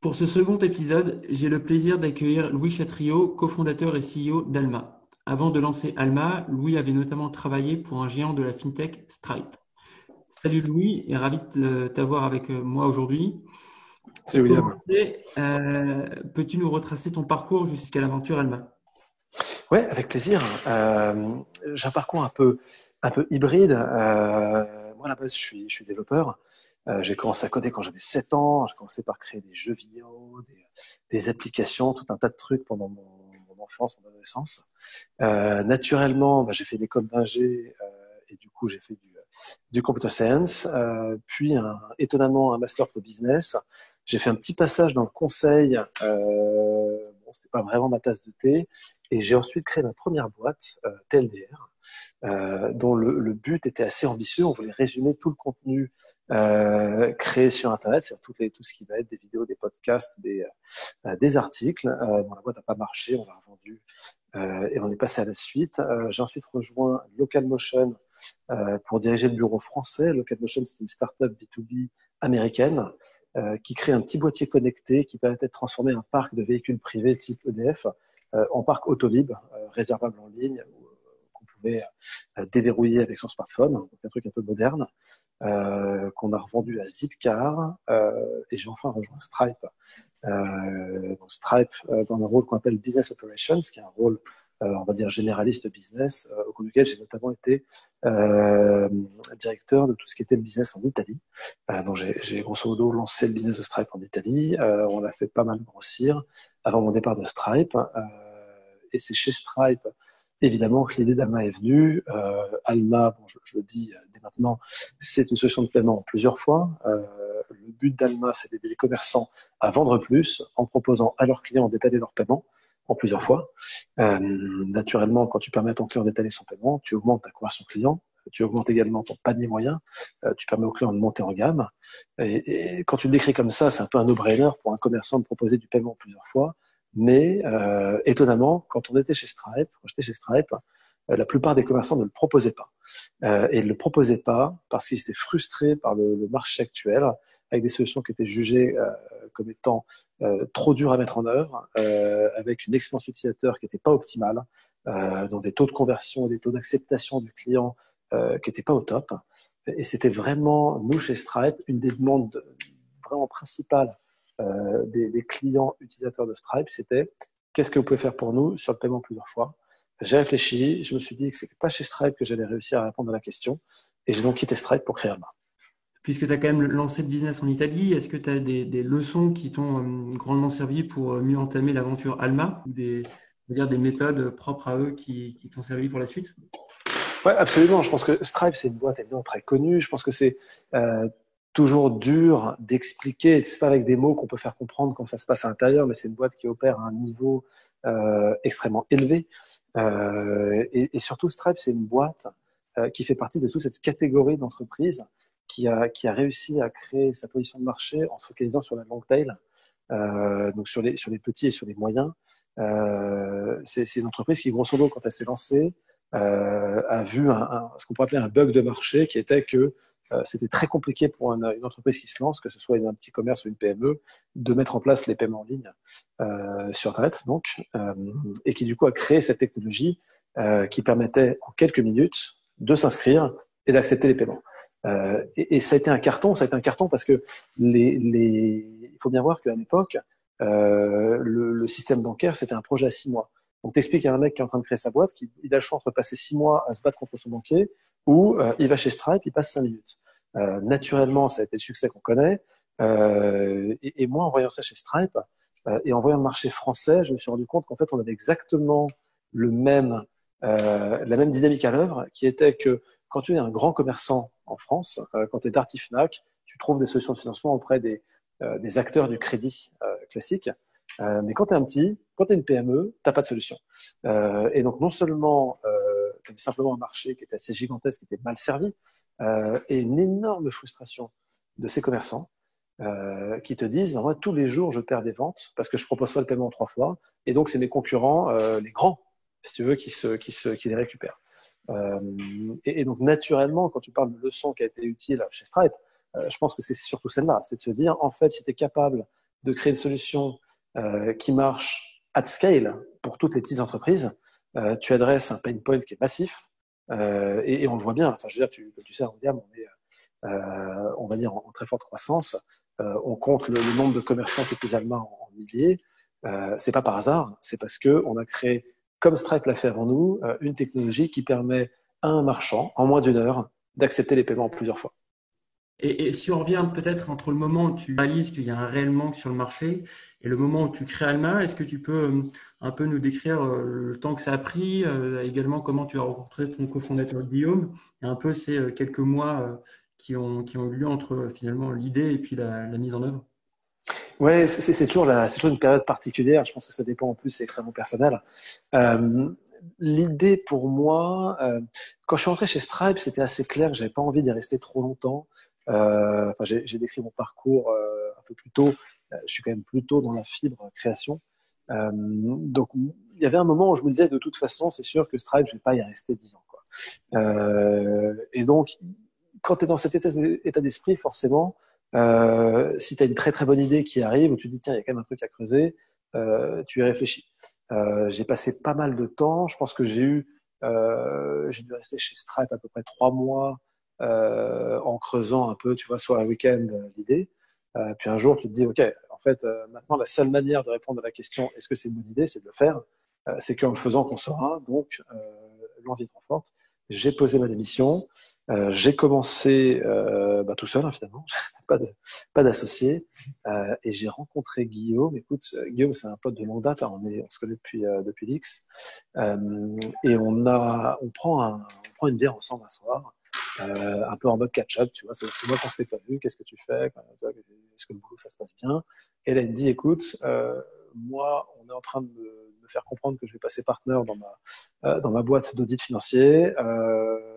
Pour ce second épisode, j'ai le plaisir d'accueillir Louis Chatriot, cofondateur et CEO d'Alma. Avant de lancer Alma, Louis avait notamment travaillé pour un géant de la fintech Stripe. Salut Louis et ravi de t'avoir avec moi aujourd'hui. Salut William. Euh, peux-tu nous retracer ton parcours jusqu'à l'aventure Alma? Oui, avec plaisir. Euh, j'ai un parcours un peu, un peu hybride. Euh, moi, à la base, je suis, développeur. j'ai commencé à coder quand j'avais 7 ans. J'ai commencé par créer des jeux vidéo, des, applications, tout un tas de trucs pendant mon, enfance, mon adolescence. naturellement, bah, j'ai fait l'école d'ingé et du coup, j'ai fait du, computer science, puis étonnamment un master pour business. J'ai fait un petit passage dans le conseil. Euh, bon, c'était pas vraiment ma tasse de thé. Et j'ai ensuite créé ma première boîte, euh, TLDR, euh, dont le, but était assez ambitieux. On voulait résumer tout le contenu euh, créé sur Internet, c'est-à-dire tout, ce qui va être des vidéos, des podcasts, des, euh, articles. Euh, la boîte n'a pas marché, on l'a revendue et on est passé à la suite. j'ai ensuite rejoint Localmotion pour diriger le bureau français. Localmotion, c'est une startup B2B américaine euh, qui crée un petit boîtier connecté qui permettait de transformer un parc de véhicules privés type EDF euh, en parc Autolib, euh, réservable en ligne, pouvait déverrouiller avec son smartphone, donc un truc un peu moderne, qu'on a revendu à Zipcar, et j'ai enfin rejoint Stripe. Stripe dans un rôle qu'on appelle Business Operations, qui est un rôle euh, on va dire généraliste business, euh, au cours duquel j'ai notamment été euh, directeur de tout ce qui était le business en Italie. donc j'ai grosso modo lancé le business de Stripe en Italie. on l'a fait pas mal grossir avant mon départ de Stripe. et c'est chez Stripe évidemment que l'idée d'Alma est venue. Alma, bon, je, le dis dès maintenant, c'est une solution de paiement en plusieurs fois. le but d'Alma, c'est d'aider les commerçants à vendre plus en proposant à leurs clients d'étaler leur paiement en plusieurs fois. Euh, naturellement, quand tu permets à ton client d'étaler son paiement, tu augmentes ta conversion client, tu augmentes également ton panier moyen, euh, tu permets au client de monter en gamme. Et, quand tu le décris comme ça, c'est un peu un no-brainer pour un commerçant de proposer du paiement plusieurs fois. Mais euh, étonnamment, quand on était chez Stripe, quand j'étais chez Stripe, euh, la plupart des commerçants ne le proposaient pas. Euh, et ne le proposaient pas parce qu'ils étaient frustrés par le, le, marché actuel, avec des solutions qui étaient jugées euh, comme étant trop dures à mettre en œuvre, avec une expérience utilisateur qui n'était pas optimale, dont des taux de conversion et des taux d'acceptation du client qui n'étaient pas au top. Et c'était vraiment, nous, chez Stripe, une des demandes vraiment principales des, des clients utilisateurs de Stripe, c'était qu'est-ce que vous pouvez faire pour nous sur le paiement plusieurs fois? J'ai réfléchi, je me suis dit que c'était pas chez Stripe que j'allais réussir à répondre à la question, et j'ai donc quitté Stripe pour créer Alma. Puisque tu as quand même lancé le business en Italie, est-ce que tu as des, des, leçons qui t'ont euh, grandement servi pour euh, mieux entamer l'aventure Alma, ou des, dire des méthodes propres à eux qui, qui t'ont servi pour la suite? Oui, absolument. Je pense que Stripe, c'est une boîte évidemment très connue. Je pense que c'est euh, toujours dur d'expliquer. C'est pas avec des mots qu'on peut faire comprendre quand ça se passe à l'intérieur, mais c'est une boîte qui opère à un niveau euh, extrêmement élevé. Euh, et, et, surtout, Stripe, c'est une boîte euh, qui fait partie de toute cette catégorie d'entreprises qui a, qui a réussi à créer sa position de marché en se focalisant sur la long tail, euh, donc sur les, sur les petits et sur les moyens. Euh, c'est une entreprise qui, grosso modo, quand elle s'est lancée, euh, a vu un, un, ce qu'on pourrait appeler un bug de marché qui était que c'était très compliqué pour une, entreprise qui se lance, que ce soit un petit commerce ou une PME, de mettre en place les paiements en ligne euh, sur Internet, donc, euh, et qui du coup a créé cette technologie qui permettait en quelques minutes de s'inscrire et d'accepter les paiements. Et, ça a été un carton, ça a été un carton parce que les, il faut bien voir qu'à l'époque, le, le système bancaire, c'était un projet à six mois. Donc, t'expliques à un mec qui est en train de créer sa boîte qu'il a le choix entre passer six mois à se battre contre son banquier ou euh, il va chez Stripe, il passe cinq minutes. Euh, naturellement, ça a été le succès qu'on connaît. Euh, et, et, moi, en voyant ça chez Stripe euh, et en voyant le marché français, je me suis rendu compte qu'en fait, on avait exactement le même, la même dynamique à l'œuvre, qui était que quand tu es un grand commerçant en France, quand tu es Darty Fnac, tu trouves des solutions de financement auprès des, des acteurs du crédit classique. mais quand tu es un petit, quand tu es une PME, tu pas de solution. et donc, non seulement tu avais simplement un marché qui était assez gigantesque, qui était mal servi, et une énorme frustration de ces commerçants euh, qui te disent, moi, tous les jours, je perds des ventes parce que je propose pas le paiement trois fois. Et donc, c'est mes concurrents, euh, les grands, si tu veux, qui, se, qui, se, qui les récupèrent. Euh, et, donc, naturellement, quand tu parles de leçon qui a été utile chez Stripe, euh, je pense que c'est surtout celle-là. C'est de se dire, en fait, si tu es capable de créer une solution euh, qui marche at scale pour toutes les petites entreprises, tu adresses un pain point qui est massif. Et, et, on le voit bien. Enfin, je veux dire, tu, sais, William, on est, on va dire, en, en très forte croissance. Euh, on compte le, nombre de commerçants utilisent Alma en, milliers. Euh, c'est pas par hasard, c'est parce que on a créé, comme Stripe l'a fait avant nous, euh, une technologie qui permet à un marchand, en moins d'une heure, d'accepter les paiements plusieurs fois. Et, si on revient peut-être entre le moment où tu réalises qu'il y a un réel manque sur le marché et le moment où tu crées Alma, est-ce que tu peux un peu nous décrire le temps que ça a pris, également comment tu as rencontré ton cofondateur Guillaume, et un peu ces quelques mois qui ont, qui ont eu lieu entre finalement l'idée et puis la, mise en œuvre? Ouais, c'est toujours, toujours une période particulière. Je pense que ça dépend en plus, c'est extrêmement personnel. Euh, l'idée pour moi, euh, quand je suis rentré chez Stripe, c'était assez clair que j'avais pas envie d'y rester trop longtemps. Euh, enfin, j'ai décrit mon parcours euh, un peu plus tôt. Euh, je suis quand même plutôt dans la fibre création. donc, il y avait un moment où je me disais, de toute façon, c'est sûr que Stripe, je vais pas y rester dix ans. Quoi. et donc, quand tu es dans cet état d'esprit, forcément, euh, si tu as une très très bonne idée qui arrive, où tu dis tiens, il y a quand même un truc à creuser, euh, tu y réfléchis. Euh, j'ai passé pas mal de temps. Je pense que j'ai eu, j'ai dû rester chez Stripe à peu près trois mois en creusant un peu, tu vois, soit un week-end l'idée. puis un jour, tu te dis ok, en fait, maintenant la seule manière de répondre à la question est-ce que c'est une bonne idée, c'est de le faire. c'est qu'en le faisant qu'on saura. Donc l'envie est trop forte. J'ai posé ma démission. Euh, j'ai commencé euh, bah, tout seul, finalement, pas pas d'associé, euh, et j'ai rencontré Guillaume. Écoute, euh, Guillaume, c'est un pote de longue date. On se connaît depuis euh, depuis l'X, et on a, on prend un, on prend une bière ensemble un soir, un peu en mode catch-up. Tu vois, c'est moi qu'on s'était pas vu. Qu'est-ce que tu fais? Est-ce que le boulot ça se passe bien? Et elle, elle me dit, écoute, moi, on est en train de me, me, faire comprendre que je vais passer partenaire dans ma dans ma boîte d'audit financier. Euh,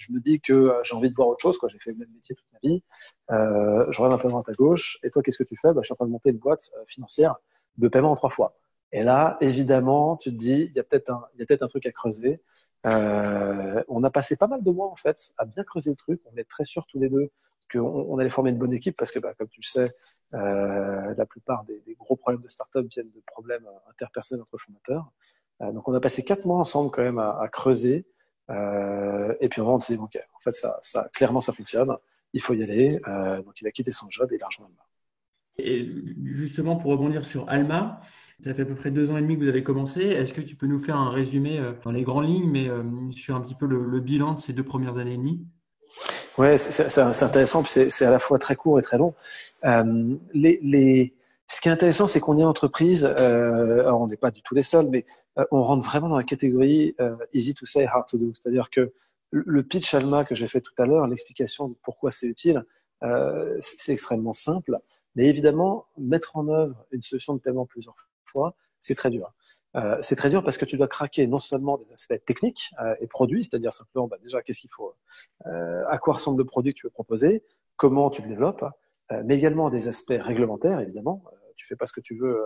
je me dis que euh, j'ai envie de voir autre chose. Quoi. J'ai fait le même métier toute ma vie. Euh, je regarde un peu à droite gauche. Et toi, qu'est-ce que tu fais? Bah, Je suis en train de monter une boîte euh, financière de paiement en trois fois. Et là, évidemment, tu te dis, il y a peut-être un, il y a peut-être un truc à creuser. Euh, on a passé pas mal de mois en fait à bien creuser le truc. On est très sûrs tous les deux qu'on on allait former une bonne équipe parce que, bah, comme tu le sais, euh, la plupart des, gros problèmes de start-up viennent de problèmes interpersonnels entre fondateurs. Euh, donc, on a passé quatre mois ensemble quand même à, à creuser, euh, et puis on s'est dit, ok, en fait, ça, ça, clairement, ça fonctionne. Il faut y aller. Euh, donc, il a quitté son job et il a rejoint Alma. Et justement, pour rebondir sur Alma, ça fait à peu près deux ans et demi que vous avez commencé. Est-ce que tu peux nous faire un résumé euh, dans les grandes lignes, mais sur un petit peu le, bilan de ces deux premières années et demie? Ouais, c'est intéressant, c'est à la fois très court et très long. Euh, ce qui est intéressant, c'est qu'on est entreprise, euh, alors on n'est pas du tout les seuls, mais euh, on rentre vraiment dans la catégorie euh, easy to say, hard to do. C'est-à-dire que le pitch Alma que j'ai fait tout à l'heure, l'explication de pourquoi c'est utile, euh, c'est extrêmement simple. Mais évidemment, mettre en œuvre une solution de paiement plusieurs c'est très dur. Euh, c'est très dur parce que tu dois craquer non seulement des aspects techniques euh, et produits, c'est-à-dire simplement bah, déjà qu'est-ce qu'il faut, euh, à quoi ressemble le produit que tu veux proposer, comment tu le développes, mais également des aspects réglementaires évidemment. tu fais pas ce que tu veux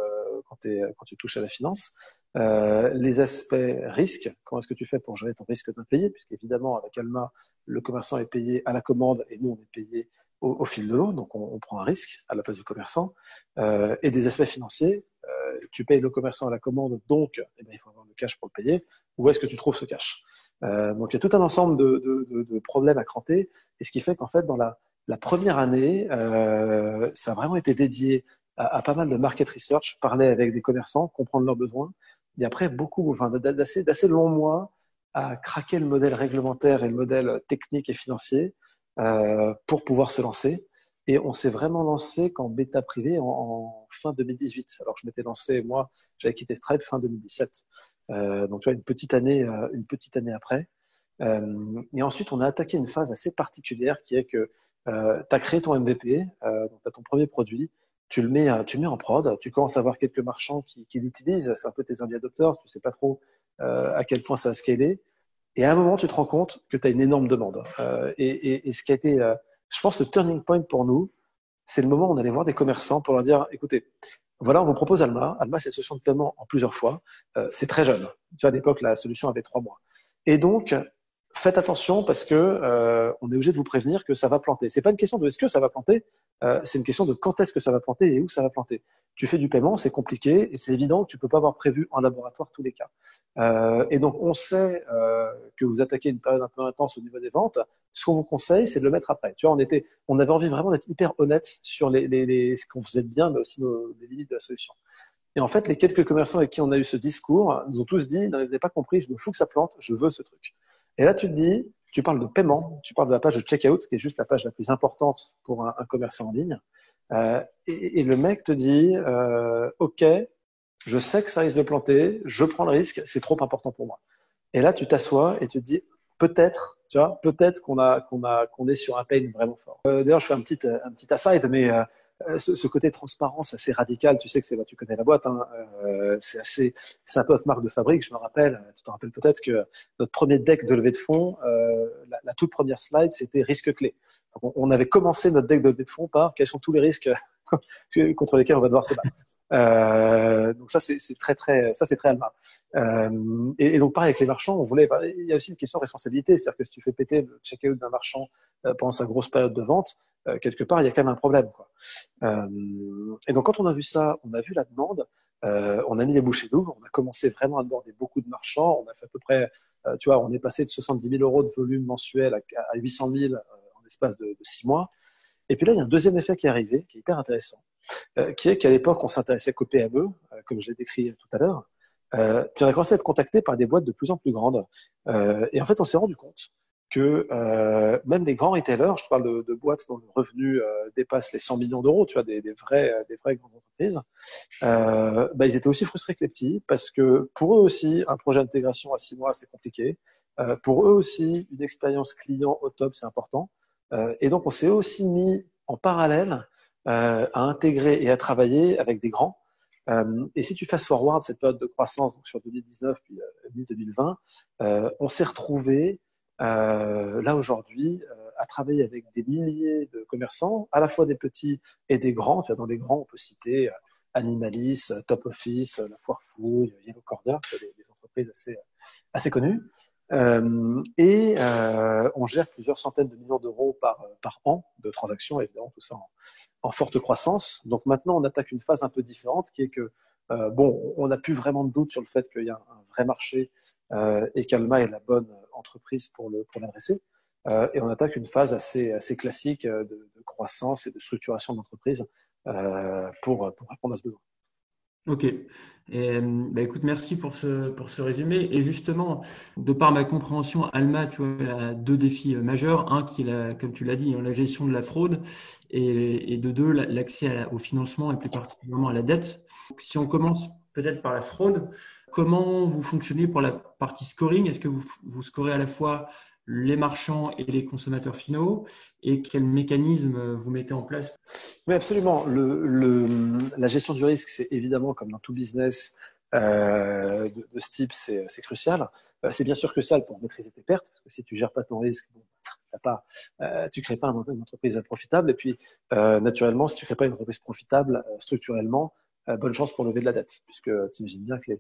quand, quand tu touches à la finance, euh, les aspects risques, comment est-ce que tu fais pour gérer ton risque d'impayé, puisqu'évidemment, avec Alma, le commerçant est payé à la commande et nous, on est payé au, fil de l'eau, donc on, on, prend un risque à la place du commerçant. Euh, et des aspects financiers, euh, tu payes le commerçant à la commande, donc eh bien, il faut avoir le cash pour le payer. Où est-ce que tu trouves ce cash? Euh, Donc il y a tout un ensemble de, problèmes à cranter, et ce qui fait qu'en fait, dans la, première année, euh, ça a vraiment été dédié à, pas mal de market research, parler avec des commerçants, comprendre leurs besoins, et après beaucoup, enfin, d'assez, longs mois à craquer le modèle réglementaire et le modèle technique et financier pour pouvoir se lancer. Et on s'est vraiment lancé qu'en bêta privé en, fin 2018. Alors je m'étais lancé, moi, j'avais quitté Stripe fin 2017. Euh, donc tu vois, une petite année, euh, une petite année après. et ensuite, on a attaqué une phase assez particulière qui est que tu as créé ton MVP, donc tu as ton premier produit, tu le, mets, tu le mets en prod, tu commences à avoir quelques marchands qui, qui l'utilisent, c'est un peu tes early adopters, tu sais pas trop à quel point ça va scaler. Et à un moment, tu te rends compte que tu as une énorme demande. Et, et, et, ce qui a été, je pense, le turning point pour nous, c'est le moment où on allait voir des commerçants pour leur dire, écoutez, voilà, on vous propose Alma. Alma, c'est une solution de paiement en plusieurs fois. Euh, c'est très jeune. Tu vois, à l'époque, la solution avait trois mois. Et donc, faites attention parce que euh, on est obligé de vous prévenir que ça va planter. C'est pas une question de est-ce que ça va planter, euh, c'est une question de quand est-ce que ça va planter et où ça va planter. Tu fais du paiement, c'est compliqué et c'est évident que tu peux pas avoir prévu en laboratoire tous les cas. Euh, et donc on sait euh, que vous attaquez une période un peu intense au niveau des ventes. Ce qu'on vous conseille, c'est de le mettre après. Tu vois, on était, on avait envie vraiment d'être hyper honnête sur les, les, les ce qu'on faisait bien, mais aussi nos, les limites de la solution. Et en fait, les quelques commerçants avec qui on a eu ce discours nous ont tous dit, vous n'avez pas compris, je me fous que ça plante, je veux ce truc. Et là, tu te dis, tu parles de paiement, tu parles de la page de checkout, qui est juste la page la plus importante pour un, commerçant en ligne. Euh, et, le mec te dit, euh, OK, je sais que ça risque de planter, je prends le risque, c'est trop important pour moi. Et là, tu t'assois et tu te dis, peut-être, tu vois, peut-être qu'on a, qu'on a, qu'on est sur un pain vraiment fort. Euh, D'ailleurs, je fais un petit, un petit aside, mais euh, euh, ce, ce, côté transparence assez radical, tu sais que c'est là, tu connais la boîte, hein, euh, c'est assez, c'est un peu notre marque de fabrique. Je me rappelle, tu te rappelles peut-être que notre premier deck de levée de fonds, euh, la, la, toute première slide, c'était risque clé. On, on, avait commencé notre deck de levée de fonds par quels sont tous les risques contre lesquels on va devoir se battre. Euh, donc ça c'est très très ça c'est très Alma. Euh, et, donc pareil avec les marchands, on voulait. Il y a aussi une question de responsabilité, c'est-à-dire que si tu fais péter le check-out d'un marchand euh, pendant sa grosse période de vente, euh, quelque part il y a quand même un problème. Quoi. Euh, et donc quand on a vu ça, on a vu la demande, on a mis les bouchées doubles, on a commencé vraiment à aborder beaucoup de marchands, on a fait à peu près, tu vois, on est passé de 70 000 euros de volume mensuel à, à 800 000 en espace de, de six mois. Et puis là, il y a un deuxième effet qui est arrivé, qui est hyper intéressant, qui est qu'à l'époque, on s'intéressait qu'aux PME, euh, comme je l'ai décrit tout à l'heure. Euh, puis on a commencé à être contacté par des boîtes de plus en plus grandes. Euh, et en fait, on s'est rendu compte que euh, même des grands retailers, je parle de, boîtes dont le revenu euh, dépasse les 100 millions d'euros, tu vois, des, vrais, des vraies grandes entreprises, euh, bah, ils étaient aussi frustrés que les petits parce que pour eux aussi, un projet d'intégration à six mois, c'est compliqué. pour eux aussi, une expérience client au top, c'est important. Euh, et donc, on s'est aussi mis en parallèle euh, à intégrer et à travailler avec des grands. Euh, et si tu fast forward cette période de croissance donc sur 2019 puis 2020, on s'est retrouvé là aujourd'hui à travailler avec des milliers de commerçants, à la fois des petits et des grands. Dans les grands, on peut citer Animalis, Top Office, La Foire Fouille, Yellow Corner, des, des entreprises assez, assez connues. Euh, et euh, on gère plusieurs centaines de millions d'euros par, par an de transactions, évidemment, tout ça en, forte croissance. Donc maintenant, on attaque une phase un peu différente qui est que, euh, bon, on n'a plus vraiment de doute sur le fait qu'il y a un, vrai marché euh, et qu'Alma est la bonne entreprise pour l'adresser. Pour euh, et on attaque une phase assez, assez classique de, croissance et de structuration d'entreprise euh, pour, pour répondre à ce besoin. Ok. Et, bah écoute, merci pour ce, pour ce résumé. Et justement, de par ma compréhension, Alma, tu vois, a deux défis majeurs. Un qui est, la, comme tu l'as dit, la gestion de la fraude et, et de deux, l'accès au financement et plus particulièrement à la dette. Donc, si on commence peut-être par la fraude, comment vous fonctionnez pour la partie scoring? Est-ce que vous, vous scorez à la fois les marchands et les consommateurs finaux et quel mécanisme vous mettez en place? Oui, absolument. Le, le, la gestion du risque, c'est évidemment, comme dans tout business euh, de, de, ce type, c'est crucial. Euh, c'est bien sûr crucial pour maîtriser tes pertes, parce que si tu gères pas ton risque, bon, pas, euh, tu crées pas une entreprise profitable. Et puis, euh, naturellement, si tu crées pas une entreprise profitable euh, structurellement, euh, bonne chance pour lever de la dette, puisque tu imagines bien que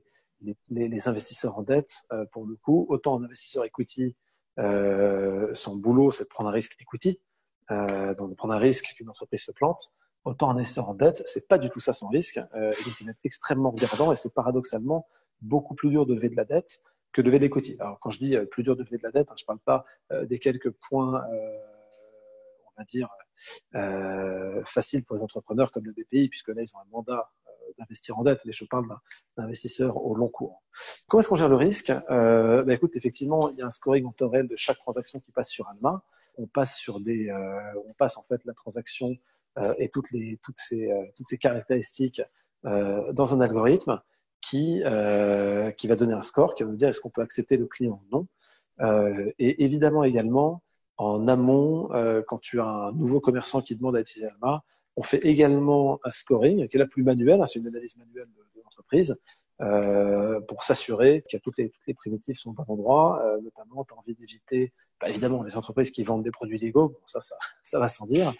les, les, les investisseurs en dette, pour le coup, autant en investisseur equity son boulot, c'est de prendre un risque equity, euh, donc de prendre un risque qu'une entreprise se plante. Autant un investisseur en dette, c'est pas du tout ça son risque. Euh, et donc il est extrêmement regardant et c'est paradoxalement beaucoup plus dur de lever de la dette que de lever de l'equity. Alors quand je dis plus dur de lever de la dette, hein, je parle pas des quelques points, on va dire, faciles pour les entrepreneurs comme le BPI, puisque là ils ont un mandat d'investir en dette, mais je parle d'investisseurs au long cours. Comment est-ce qu'on gère le risque? Euh, bah, Écoute, effectivement, il y a un scoring en temps réel de chaque transaction qui passe sur Alma. On passe sur des, euh, on passe en fait la transaction euh, et toutes les toutes ces euh, toutes ces caractéristiques dans un algorithme qui qui va donner un score qui va nous dire est-ce qu'on peut accepter le client ou non. et évidemment également, en amont, quand tu as un nouveau commerçant qui demande à utiliser Alma, on fait également un scoring qui est la plus manuelle, hein, c'est une analyse manuelle de, l'entreprise, euh, pour s'assurer que toutes les, toutes les primitives sont au bon endroit. Euh, notamment, tu as envie d'éviter, bah, évidemment, les entreprises qui vendent des produits légaux, ça, ça, ça va sans dire,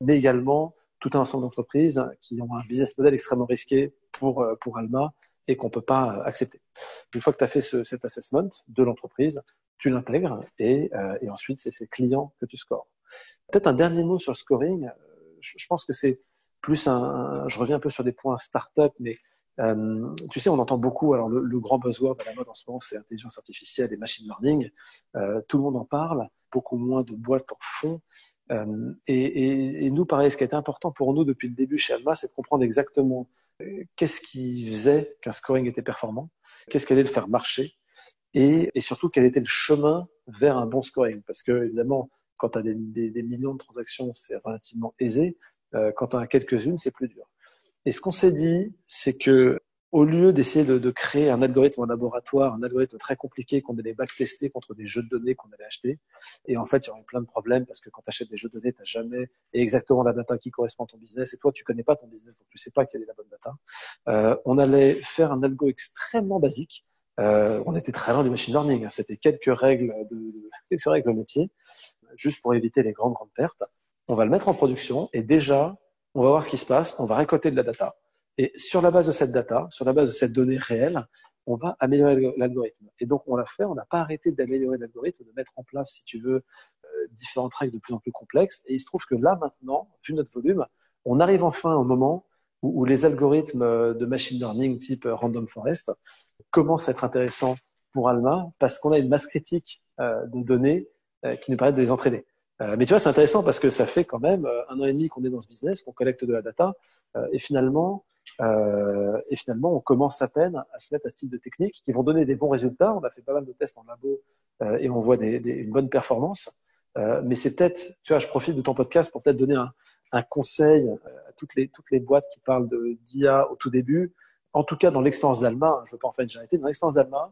mais également tout un ensemble d'entreprises qui ont un business model extrêmement risqué pour, euh, pour Alma et qu'on ne peut pas euh, accepter. Une fois que tu as fait ce, cet assessment de l'entreprise, tu l'intègres et, euh, et ensuite, c'est ces clients que tu scores. Peut-être un dernier mot sur le scoring je pense que c'est plus un, je reviens un peu sur des points start-up, mais euh, tu sais, on entend beaucoup. Alors, le, grand buzzword de la mode en ce moment, c'est intelligence artificielle et machine learning. Euh, tout le monde en parle. Beaucoup moins de boîtes en font. Euh, et, et, nous, pareil, ce qui a été important pour nous depuis le début chez Alma, c'est de comprendre exactement qu'est-ce qui faisait qu'un scoring était performant, qu'est-ce qui allait le faire marcher, et, et, surtout quel était le chemin vers un bon scoring. Parce que évidemment, quand tu as des, millions de transactions, c'est relativement aisé. Euh, quand tu as quelques-unes, c'est plus dur. Et ce qu'on s'est dit, c'est que au lieu d'essayer de, de, créer un algorithme en laboratoire, un algorithme très compliqué qu'on allait backtester contre des jeux de données qu'on allait acheter, et en fait, il y aurait plein de problèmes parce que quand tu achètes des jeux de données, tu n'as jamais exactement la data qui correspond à ton business, et toi, tu connais pas ton business, donc tu sais pas quelle est la bonne data. Euh, on allait faire un algo extrêmement basique. Euh, on était très loin du machine learning. Hein. C'était quelques règles de, quelques règles métier juste pour éviter les grandes, grandes pertes. On va le mettre en production et déjà, on va voir ce qui se passe. On va récolter de la data. Et sur la base de cette data, sur la base de cette donnée réelle, on va améliorer l'algorithme. Et donc, on l'a fait. On n'a pas arrêté d'améliorer l'algorithme, de mettre en place, si tu veux, euh, différentes règles de plus en plus complexes. Et il se trouve que là, maintenant, vu notre volume, on arrive enfin au moment où, où les algorithmes de machine learning type random forest commencent à être intéressants pour Alma parce qu'on a une masse critique euh, de données euh, qui nous permettent de les entraîner. Euh, mais tu vois, c'est intéressant parce que ça fait quand même euh, un an et demi qu'on est dans ce business, qu'on collecte de la data, et finalement, et finalement, on commence à peine à se mettre à ce type de techniques qui vont donner des bons résultats. On a fait pas mal de tests en labo et on voit des, des, une bonne performance. mais c'est peut-être, tu vois, je profite de ton podcast pour peut-être donner un, un conseil à toutes les, toutes les boîtes qui parlent de d'IA au tout début. En tout cas, dans l'expérience d'Alma, je ne veux pas en faire une charité, dans l'expérience d'Alma,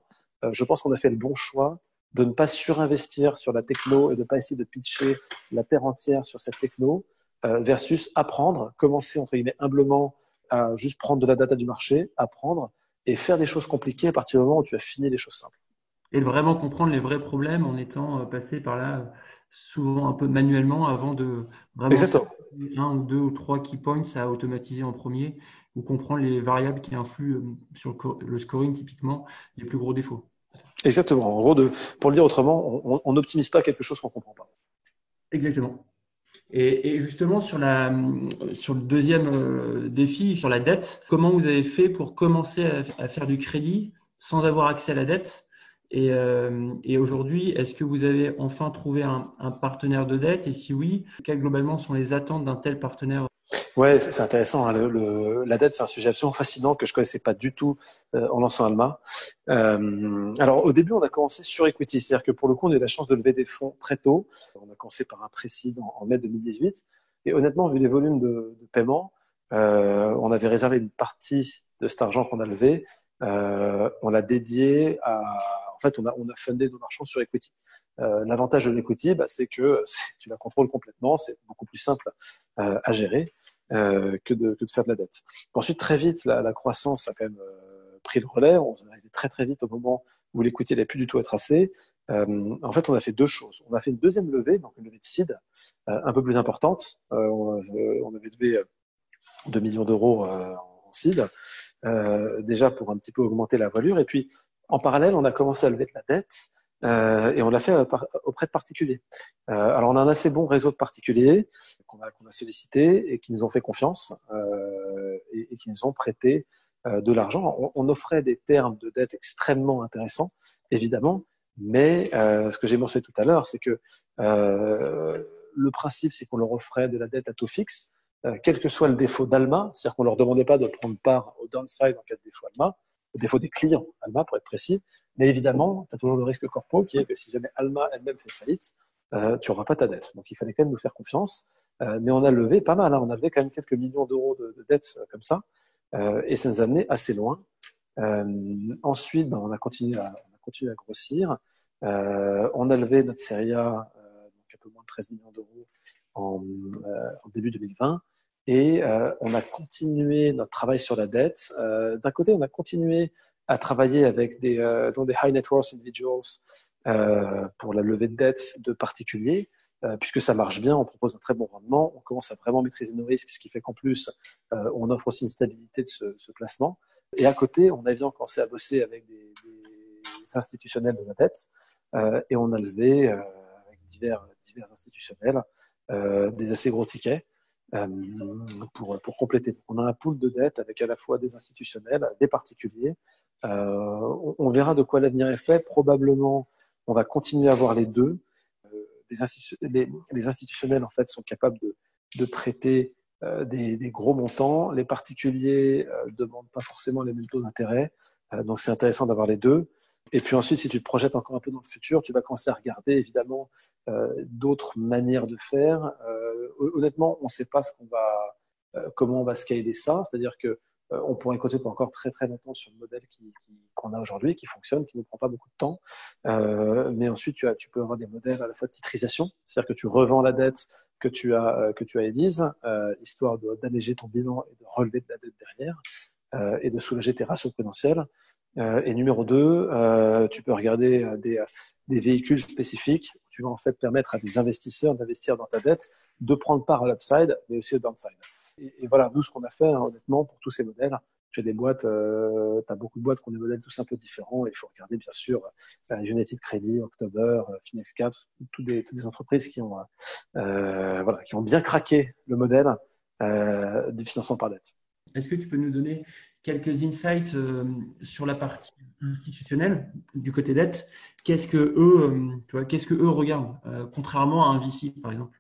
je pense qu'on a fait le bon choix de ne pas surinvestir sur la techno et de ne pas essayer de pitcher la terre entière sur cette techno, euh, versus apprendre, commencer entre guillemets humblement à juste prendre de la data du marché, apprendre et faire des choses compliquées à partir du moment où tu as fini les choses simples. Et vraiment comprendre les vrais problèmes en étant euh, passé par là souvent un peu manuellement avant de vraiment Exactement. un ou deux ou trois key points à automatiser en premier ou comprendre les variables qui influent euh, sur le scoring typiquement les plus gros défauts. Exactement. En gros, de, pour le dire autrement, on n'optimise pas quelque chose qu'on ne comprend pas. Exactement. Et, justement, sur, le deuxième euh, défi, sur la dette, comment vous avez fait pour commencer à, faire du crédit sans avoir accès à la dette? Et, euh, aujourd'hui, est-ce que vous avez enfin trouvé un, partenaire de dette? Et si oui, quelles globalement sont les attentes d'un tel partenaire Ouais, c'est intéressant. Hein. Le, le, la dette, c'est un sujet absolument fascinant que je connaissais pas du tout euh, en lançant Alma. Euh, alors, au début, on a commencé sur equity, c'est-à-dire que pour le coup, on a eu la chance de lever des fonds très tôt. On a commencé par un précis en, en mai 2018. Et honnêtement, vu les volumes de, de paiement, euh, on avait réservé une partie de cet argent qu'on a levé. Euh, on l'a dédié à. En fait, on a, on a fundé nos marchands sur equity. Euh, L'avantage de l'equity, bah, c'est que tu la contrôles complètement, c'est beaucoup plus simple euh, à gérer. Euh, que, de, que de faire de la dette. Ensuite, très vite, la, la croissance a quand même euh, pris le relais. On est arrivé très très vite au moment où l'équité n'allait plus du tout être assez. Euh, en fait, on a fait deux choses. On a fait une deuxième levée, donc une levée de seed euh, un peu plus importante. Euh, on, on, avait levé 2 millions d'euros en seed, déjà pour un petit peu augmenter la voilure. Et puis, en parallèle, on a commencé à lever de la dette euh, et on l'a fait euh, auprès de particuliers. Euh, alors on a un assez bon réseau de particuliers qu'on a, qu'on a sollicité et qui nous ont fait confiance euh, et, et, qui nous ont prêté euh, de l'argent. On, on, offrait des termes de dette extrêmement intéressants, évidemment, mais ce que j'ai mentionné tout à l'heure, c'est que le principe, c'est qu'on leur offrait de la dette à taux fixe, quel que soit le défaut d'Alma, c'est-à-dire qu'on leur demandait pas de prendre part au downside en cas de défaut Alma, au défaut des clients Alma pour être précis, mais évidemment, tu as toujours le risque corpo qui est que si jamais Alma elle-même fait faillite, euh, tu n'auras pas ta dette. Donc il fallait quand même nous faire confiance. Euh, mais on a levé pas mal, hein. on avait quand même quelques millions d'euros de, de dettes euh, comme ça, et ça nous a amené assez loin. Ensuite, ben, on, a continué à, grossir. on a levé notre série A, donc un peu moins de 13 millions d'euros en, début 2020. Et on a continué notre travail sur la dette. D'un côté, on a continué à travailler avec des, dans des high net worth individuals pour la levée de dettes de particuliers. Euh, puisque ça marche bien, on propose un très bon rendement, on commence à vraiment maîtriser nos risques, ce qui fait qu'en plus, euh, on offre aussi une stabilité de ce, ce, placement. Et à côté, on a bien commencé à bosser avec des, institutionnels de la dette, euh, et on a levé avec divers, institutionnels des assez gros tickets. pour, pour compléter. On a un pool de dette avec à la fois des institutionnels, des particuliers. On, on verra de quoi l'avenir est fait. Probablement, on va continuer à avoir les deux les, institutionnels en fait sont capables de, de prêter euh, des, des, gros montants. Les particuliers ne euh, demandent pas forcément les mêmes taux d'intérêt. Euh, donc c'est intéressant d'avoir les deux. Et puis ensuite, si tu te projettes encore un peu dans le futur, tu vas commencer à regarder évidemment d'autres manières de faire. honnêtement, on ne sait pas ce qu'on va, comment on va scaler ça. C'est-à-dire que euh, on pourrait continuer encore très très longtemps sur le modèle qu'on a aujourd'hui, qui fonctionne, qui ne prend pas beaucoup de temps. Euh, mais ensuite, tu, as, tu peux avoir des modèles à la fois de titrisation, c'est-à-dire que tu revends la dette que tu as, euh, que tu as émise, histoire d'alléger ton bilan et de relever de la dette derrière, et de soulager tes ratios prudentiels. et numéro deux, tu peux regarder des, des véhicules spécifiques. Tu vas en fait permettre à des investisseurs d'investir dans ta dette, de prendre part à l'upside, mais aussi au downside et, voilà, nous, ce qu'on a fait, hein, honnêtement, pour tous ces modèles, tu as des boîtes, euh, tu as beaucoup de boîtes qui ont des modèles tous un peu différents. il faut regarder, bien sûr, euh, United Credit, October, euh, Finescap, toutes des, entreprises qui ont, euh, voilà, qui ont bien craqué le modèle euh, du financement par dette. Est-ce que tu peux nous donner quelques insights sur la partie institutionnelle du côté dette Qu'est-ce que eux, tu vois, qu'est-ce que eux regardent, contrairement à un VC, par exemple?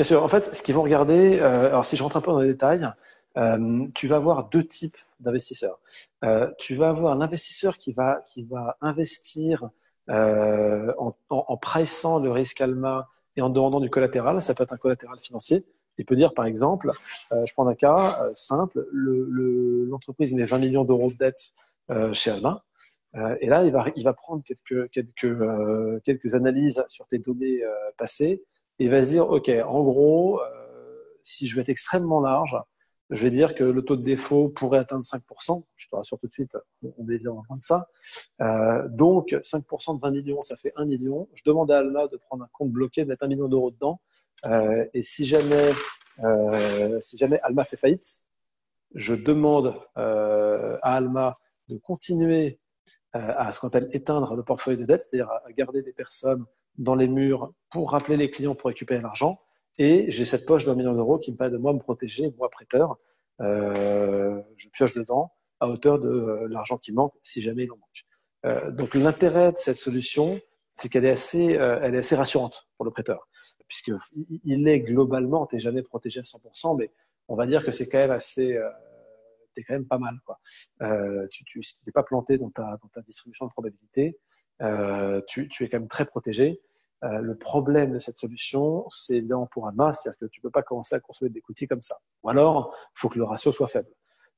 Bien sûr. En fait, ce qu'ils vont regarder, euh, alors si je rentre un peu dans les détails, euh, tu vas avoir deux types d'investisseurs. Euh, tu vas avoir l'investisseur qui va, qui va investir euh, en, en, en pricant le risque Alma et en demandant du collatéral. Ça peut être un collatéral financier. Il peut dire, par exemple, euh, je prends un cas euh, simple, l'entreprise le, met 20 millions d'euros de dette chez Alma. et là, il va, il va prendre quelques, quelques, quelques analyses sur tes données passées il va se dire, OK, en gros, euh, si je vais être extrêmement large, je vais dire que le taux de défaut pourrait atteindre 5%. Je te rassure tout de suite, on est bien loin de ça. Euh, donc, 5% de 20 millions, ça fait 1 million. Je demande à Alma de prendre un compte bloqué, de mettre 1 million d'euros dedans. Euh, et si jamais, si jamais Alma fait faillite, je demande à Alma de continuer à ce qu'on appelle éteindre le portefeuille de dette, c'est-à-dire à garder des personnes dans les murs pour rappeler les clients pour récupérer l'argent. Et j'ai cette poche d'un million d'euros qui me permet de moi me protéger, moi prêteur. Euh, je pioche dedans à hauteur de euh, l'argent qui manque si jamais il en manque. Euh, donc l'intérêt de cette solution, c'est qu'elle est assez, euh, elle est assez rassurante pour le prêteur, puisque il est globalement, t'es jamais protégé à 100%, mais on va dire que c'est quand même assez, euh, t'es quand même pas mal, quoi. Euh, tu, tu, si tu n'es pas planté dans ta, dans ta distribution de probabilité, euh, tu, tu, es quand même très protégé. Euh, le problème de cette solution, c'est évidemment pour Alma, c'est-à-dire que tu ne peux pas commencer à construire des outils comme ça. Ou alors, il faut que le ratio soit faible.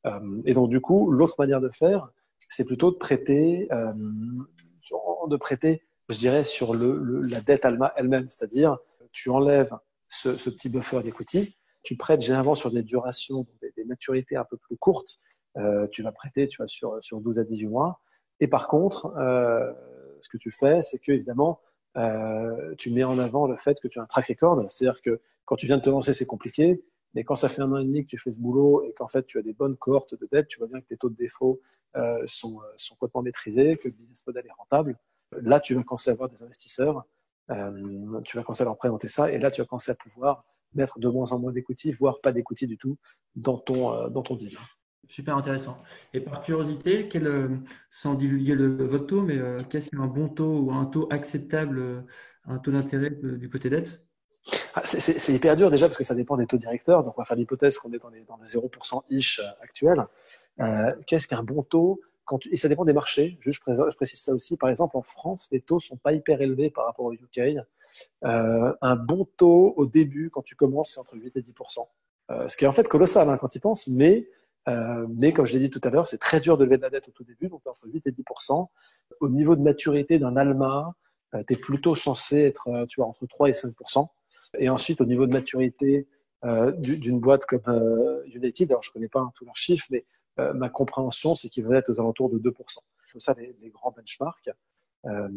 Euh, et donc, du coup, l'autre manière de faire, c'est plutôt de prêter, euh, de prêter, je dirais, sur le, le, la dette Alma elle-même, c'est-à-dire tu enlèves ce, ce petit buffer d'equity, tu prêtes généralement sur des durations, des, maturités un peu plus courtes. Euh, tu vas prêter, tu vois, sur, sur 12 à 18 mois. Et par contre, euh, ce que tu fais, c'est que évidemment, euh, tu mets en avant le fait que tu as un track record. C'est-à-dire que quand tu viens de te lancer, c'est compliqué. Mais quand ça fait un an et demi que tu fais ce boulot et qu'en fait tu as des bonnes cohortes de dette, tu vois bien que tes taux de défaut euh, sont, euh, sont complètement maîtrisés, que le business model est rentable. Là, tu vas commencer à avoir des investisseurs, tu vas commencer à leur présenter ça, et là, tu vas commencer à pouvoir mettre de moins en moins d'écoutilles, voire pas d'écoutilles du tout dans ton, dans ton deal. Super intéressant. Et par curiosité, euh, sans divulguer le, votre taux, mais euh, qu'est-ce qu'un bon taux ou un taux acceptable, euh, un taux d'intérêt du côté dette ah, C'est hyper dur déjà parce que ça dépend des taux directeurs. Donc on va faire l'hypothèse qu'on est dans, les, dans le 0% ish actuel. Qu'est-ce qu'un bon taux Et ça dépend des marchés. Je, précise ça aussi. Par exemple, en France, les taux sont pas hyper élevés par rapport au UK. Euh, un bon taux au début, quand tu commences, c'est entre 8 et 10%. Euh, ce qui est en fait colossal hein, quand tu y penses, mais euh, mais comme je l'ai dit tout à l'heure, c'est très dur de lever de la dette au tout début, donc entre 8 et 10 Au niveau de maturité d'un Alma, tu es plutôt censé être tu vois, entre 3 et 5% Et ensuite, au niveau de maturité d'une boîte comme United, alors je ne connais pas tous leurs chiffres, mais ma compréhension, c'est qu'ils vont être aux alentours de 2% C'est ça les, les grands benchmarks. Euh,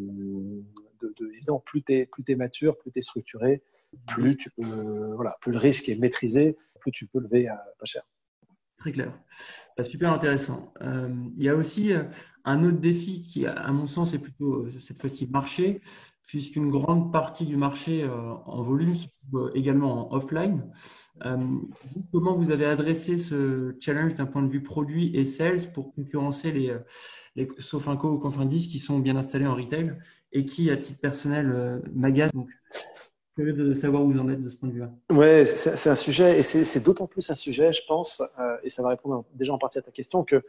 de, de, évidemment, plus tu es, es mature, plus tu es structuré, plus, tu peux, voilà, plus le risque est maîtrisé, plus tu peux lever pas cher. Très clair. Super intéressant. Euh, il y a aussi euh, un autre défi qui, à mon sens, est plutôt cette fois-ci marché, puisqu'une grande partie du marché en volume se trouve également en offline. comment vous avez adressé ce challenge d'un point de vue produit et sales pour concurrencer les, les Sofinco ou Confindis qui sont bien installés en retail et qui, à titre personnel, euh. Donc, curieux de savoir où vous en êtes de ce point de vue-là. Oui, c'est un sujet, et c'est d'autant plus un sujet, je pense, euh, et ça va répondre déjà en partie à ta question, que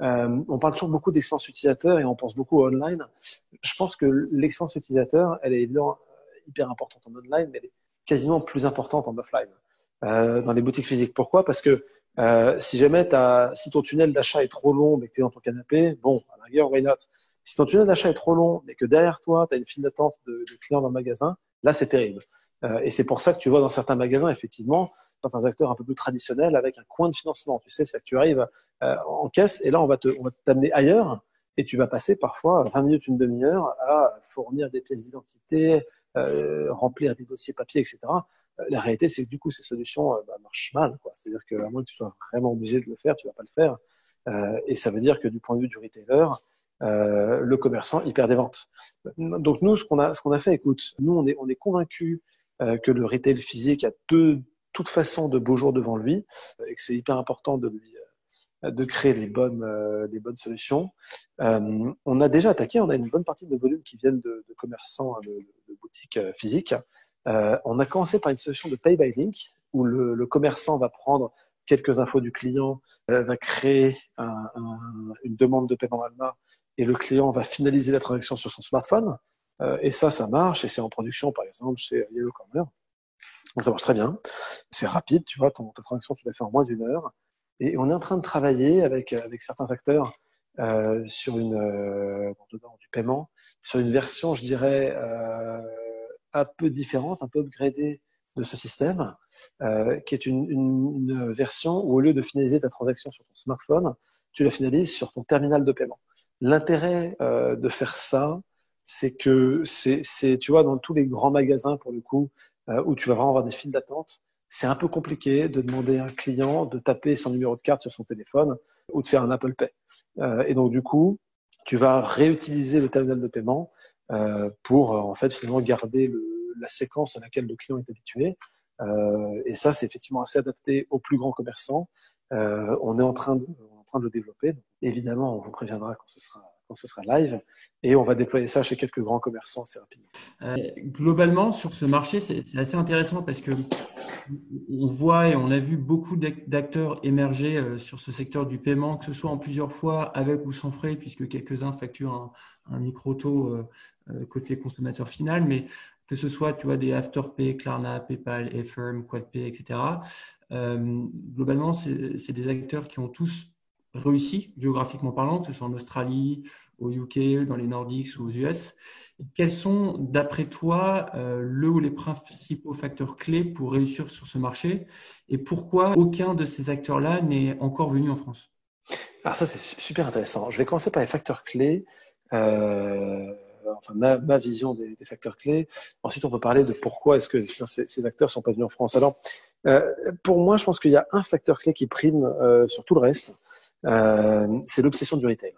euh, on parle toujours beaucoup d'expérience utilisateur et on pense beaucoup au online. Je pense que l'expérience utilisateur, elle est évidemment hyper importante en online, mais elle est quasiment plus importante en offline, dans les boutiques physiques. Pourquoi? Parce que euh, si jamais si ton tunnel d'achat est trop long, mais que tu es dans ton canapé, bon, à la rigueur, why not? Si ton tunnel d'achat est trop long, mais que derrière toi, tu as une file d'attente de, clients dans le magasin, là, c'est terrible. Euh, et c'est pour ça que tu vois dans certains magasins, effectivement, certains acteurs un peu plus traditionnels avec un coin de financement. Tu sais, c'est que tu arrives euh, en caisse et là, on va t'amener ailleurs et tu vas passer parfois 20 minutes, une demi-heure à fournir des pièces d'identité, remplir des dossiers papier, etc la réalité, c'est que du coup, ces solutions euh, bah, marchent mal. C'est-à-dire qu'à moins que tu sois vraiment obligé de le faire, tu vas pas le faire. Euh, et ça veut dire que du point de vue du retailer, euh, le commerçant, il perd des ventes. Donc nous, ce qu'on a, ce qu'on a fait, écoute, nous, on est, on est convaincus que le retail physique a de toute façon de beaux jours devant lui et que c'est hyper important de lui de créer les bonnes, les bonnes solutions. on a déjà attaqué, on a une bonne partie de volumes qui viennent de, commerçants, hein, de, de boutiques physiques. Euh, on a commencé par une solution de pay by link où le, commerçant va prendre quelques infos du client, euh, va créer une demande de paiement Alma et le client va finaliser la transaction sur son smartphone. Euh, et ça, ça marche et c'est en production, par exemple, chez Yellow Corner. Donc ça marche très bien. C'est rapide, tu vois, ton, ta transaction, tu l'as fait en moins d'une heure. Et on est en train de travailler avec, avec certains acteurs sur une, du paiement, sur une version, je dirais, un peu différente, un peu upgradée de ce système, euh, qui est une, version où au lieu de finaliser ta transaction sur ton smartphone, tu la finalises sur ton terminal de paiement. L'intérêt euh, de faire ça, c'est que c'est, tu vois, dans tous les grands magasins, pour le coup, euh, où tu vas vraiment avoir des files d'attente, c'est un peu compliqué de demander à un client de taper son numéro de carte sur son téléphone ou de faire un Apple Pay. Et donc, du coup, tu vas réutiliser le terminal de paiement pour en fait finalement garder le, la séquence à laquelle le client est habitué. Euh, et ça, c'est effectivement assez adapté aux plus grands commerçants. Euh, on est en train de, en train de le développer. évidemment, on vous préviendra quand ce sera ce sera live, et on va déployer ça chez quelques grands commerçants assez rapidement. Euh, globalement, sur ce marché, c'est assez intéressant parce que on voit et on a vu beaucoup d'acteurs émerger sur ce secteur du paiement, que ce soit en plusieurs fois avec ou sans frais, puisque quelques-uns facturent un, un micro-taux côté consommateur final, mais que ce soit tu vois, des Afterpay, Klarna, PayPal, Affirm, QuadPay, etc. Euh, globalement, c'est des acteurs qui ont tous réussi, géographiquement parlant, que ce soit en Australie, au UK, dans les Nordiques ou aux US. quels sont, d'après toi, le ou les principaux facteurs clés pour réussir sur ce marché et pourquoi aucun de ces acteurs-là n'est encore venu en France? Alors ça, c'est super intéressant. Je vais commencer par les facteurs clés. Euh, enfin ma, ma vision des, des, facteurs clés. Ensuite, on peut parler de pourquoi est-ce que ces, ces, acteurs sont pas venus en France. Alors, euh, pour moi, je pense qu'il y a un facteur clé qui prime euh, sur tout le reste, euh, c'est l'obsession du retail.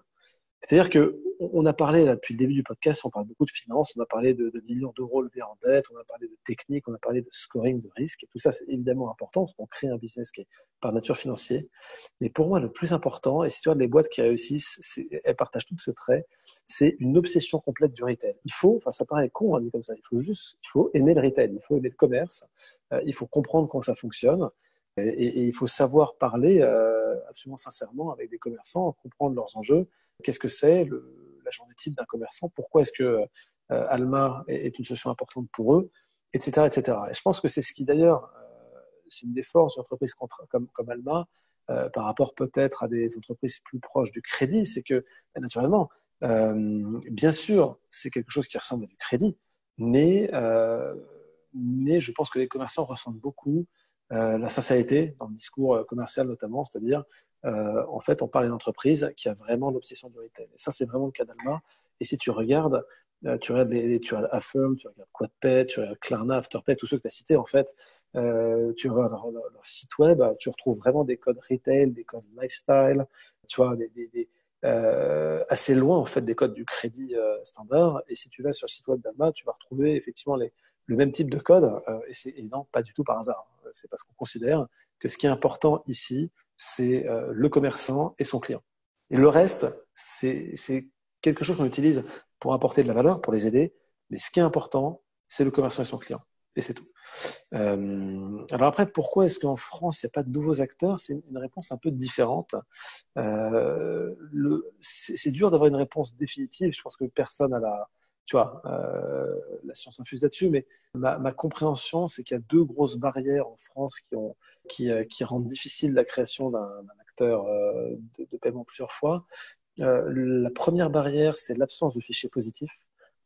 C'est-à-dire que on a parlé là, depuis le début du podcast, on parle beaucoup de finances, on a parlé de, millions d'euros levés en dette, on a parlé de technique, on a parlé de scoring de risque, tout ça c'est évidemment important parce qu'on crée un business qui est par nature financier. Mais pour moi, le plus important, et si tu les boîtes qui réussissent, elles partagent tout ce trait, c'est une obsession complète du retail. Il faut, enfin ça paraît con, on dit comme ça, il faut juste, il faut aimer le retail, il faut aimer le commerce, euh, il faut comprendre comment ça fonctionne, et, et, il faut savoir parler euh, absolument sincèrement avec des commerçants, comprendre leurs enjeux Qu'est-ce que c'est la journée type d'un commerçant? Pourquoi est-ce que euh, Alma est, une solution importante pour eux? Etc. etc. Et je pense que c'est ce qui d'ailleurs, euh, c'est une des forces comme, comme Alma, euh, par rapport peut-être à des entreprises plus proches du crédit, c'est que naturellement, bien sûr, c'est quelque chose qui ressemble à du crédit, mais, mais je pense que les commerçants ressentent beaucoup la sincérité dans le discours commercial notamment, c'est-à-dire en fait, on parle d'une entreprise qui a vraiment l'obsession du retail. Et ça, c'est vraiment le cas d'Alma. Et si tu regardes, euh, tu regardes, les, tu regardes Affirm, tu regardes QuadPay, tu regardes Klarna, Afterpay, tous ceux que tu as cités, en fait, euh, tu regardes leur, site web, tu retrouves vraiment des codes retail, des codes lifestyle, tu vois, des, euh, assez loin, en fait, des codes du crédit standard. Et si tu vas sur le site web d'Alma, tu vas retrouver effectivement les, le même type de code. et c'est évident, pas du tout par hasard. C'est parce qu'on considère que ce qui est important ici, c'est le commerçant et son client. Et le reste, c'est quelque chose qu'on utilise pour apporter de la valeur, pour les aider. Mais ce qui est important, c'est le commerçant et son client. Et c'est tout. Euh, alors après, pourquoi est-ce qu'en France, il n'y a pas de nouveaux acteurs? C'est une réponse un peu différente. Euh, c'est dur d'avoir une réponse définitive. Je pense que personne a la, tu vois, euh, la science infuse là-dessus. Mais ma, ma compréhension, c'est qu'il y a deux grosses barrières en France qui, ont, qui, qui rendent difficile la création d'un acteur de, de, paiement plusieurs fois. Euh, la première barrière, c'est l'absence de fichier positif.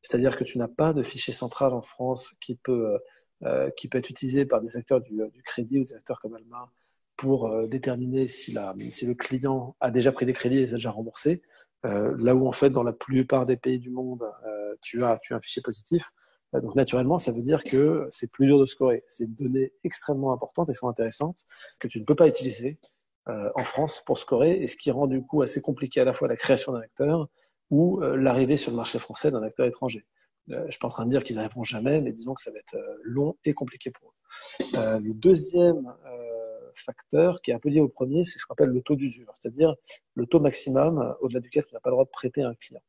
C'est-à-dire que tu n'as pas de fichier central en France qui peut, euh, euh, qui peut être utilisé par des acteurs du, crédit ou des acteurs comme Alma pour déterminer si, la, si le client a déjà pris des crédits et les a déjà remboursés. Là où en fait, dans la plupart des pays du monde, tu, as, tu as un fichier positif. donc naturellement, ça veut dire que c'est plus dur de scorer. C'est une donnée extrêmement importante et sont intéressantes que tu ne peux pas utiliser euh, en France pour scorer, et ce qui rend du coup assez compliqué à la fois la création d'un acteur ou euh, l'arrivée sur le marché français d'un acteur étranger. Euh, je suis pas en train de dire qu'ils n'arriveront jamais, mais disons que ça va être long et compliqué pour eux. le deuxième facteur qui est un peu lié au premier, c'est ce qu'on appelle le taux d'usure, c'est-à-dire le taux maximum au-delà duquel tu n'as pas le droit de prêter un client.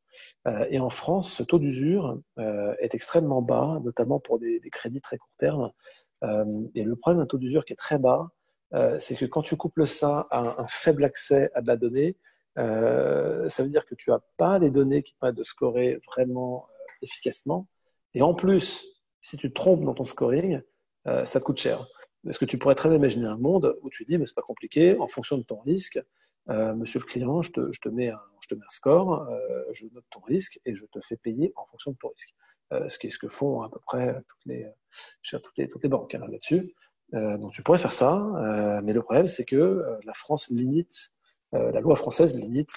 et en France, ce taux d'usure est extrêmement bas, notamment pour des, crédits très court terme. et le problème d'un taux d'usure qui est très bas, euh, c'est que quand tu couples ça à un, faible accès à de la donnée, euh, ça veut dire que tu n'as pas les données qui te permettent de scorer vraiment euh, efficacement. Et en plus, si tu te trompes dans ton scoring, ça te coûte cher. Est-ce que tu pourrais très bien imaginer un monde où tu dis, mais c'est pas compliqué, en fonction de ton risque, monsieur le client, je te, je te, mets, un, je te mets un score, je note ton risque et je te fais payer en fonction de ton risque. ce qui est ce que font à peu près toutes les, toutes les, toutes les banques hein, là-dessus. Euh, donc tu pourrais faire ça, euh, mais le problème c'est que euh, la France limite, la loi française limite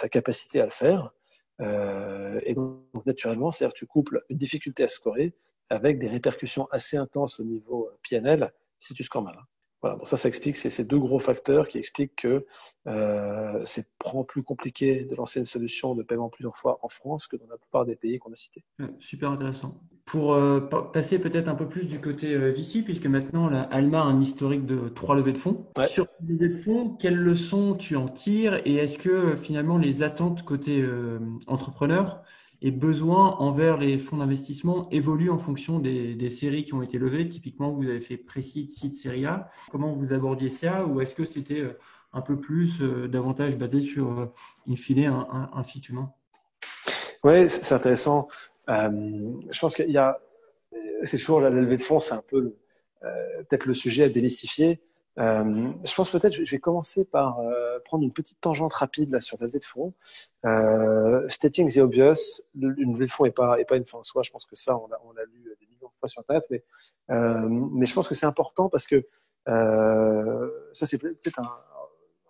ta capacité à le faire. et donc, naturellement, c'est-à-dire tu couples une difficulté à scorer avec des répercussions assez intenses au niveau PNL si tu scores mal. Voilà, ça, ça explique, c'est ces deux gros facteurs qui expliquent que euh, c'est plus compliqué de lancer une solution de paiement plusieurs fois en France que dans la plupart des pays qu'on a cités. super intéressant. Pour euh, passer peut-être un peu plus du côté euh, Vici, puisque maintenant la Alma a un historique de trois levées de fonds. Sur les levées de fonds, quelles leçons tu en tires et est-ce que finalement les attentes côté euh, entrepreneur et besoin envers les fonds d'investissement évoluent en fonction des, séries qui ont été levées. Typiquement, vous avez fait précis de série A. Comment vous abordiez ça Ou est-ce que c'était euh, un peu plus, euh, davantage basé sur, euh, in fine, un, un, fit humain? Oui, c'est intéressant. je pense qu'il y a, c'est toujours la levée de fonds, c'est un peu peut-être le sujet à démystifier. Euh, je pense peut-être, je vais commencer par euh, prendre une petite tangente rapide là sur la levée de fonds. Euh, stating the obvious, une levée de fonds n'est pas, est pas une fin en soi. Je pense que ça, on l'a lu des millions de fois sur Internet, mais, euh, mais je pense que c'est important parce que euh, ça, c'est peut-être un,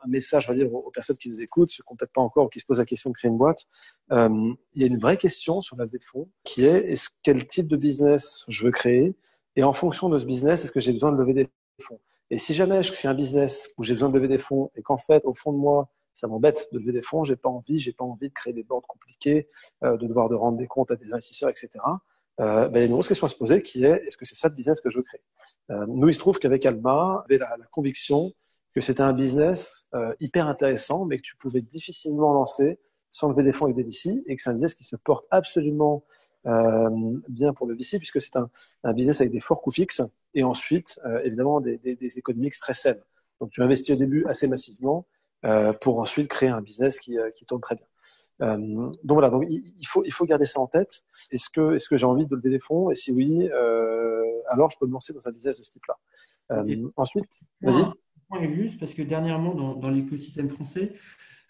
un, message, on va dire, aux, personnes qui nous écoutent, ceux qui n'ont peut-être pas encore, qui se posent la question de créer une boîte. il y a une vraie question sur la levée de fonds qui est, est-ce quel type de business je veux créer? Et en fonction de ce business, est-ce que j'ai besoin de lever des fonds? Et si jamais je fais un business où j'ai besoin de lever des fonds et qu'en fait, au fond de moi, ça m'embête de lever des fonds, j'ai pas envie, j'ai pas envie de créer des boards compliqués, euh, de devoir de rendre des comptes à des investisseurs, etc. Euh, ben, il y a une grosse question à se poser qui est est-ce que c'est ça le business que je veux créer? Euh, Nous, il se trouve qu'avec Alma, on avait la, la, conviction que c'était un business euh, hyper intéressant, mais que tu pouvais difficilement lancer sans lever des fonds avec des VC, et que c'est un business qui se porte absolument bien pour le VC, puisque c'est un, un, business avec des forts coûts fixes, et ensuite, euh, évidemment, des, des, des, économies très saines. Donc, tu investis au début assez massivement euh, pour ensuite créer un business qui, qui tourne très bien. Euh, donc voilà, donc il, faut il faut garder ça en tête. Est-ce que est-ce que j'ai envie de lever des fonds? Et si oui, euh, alors je peux me lancer dans un business de ce type-là. Euh, ensuite, vas-y. Juste parce que dernièrement dans, dans l'écosystème français,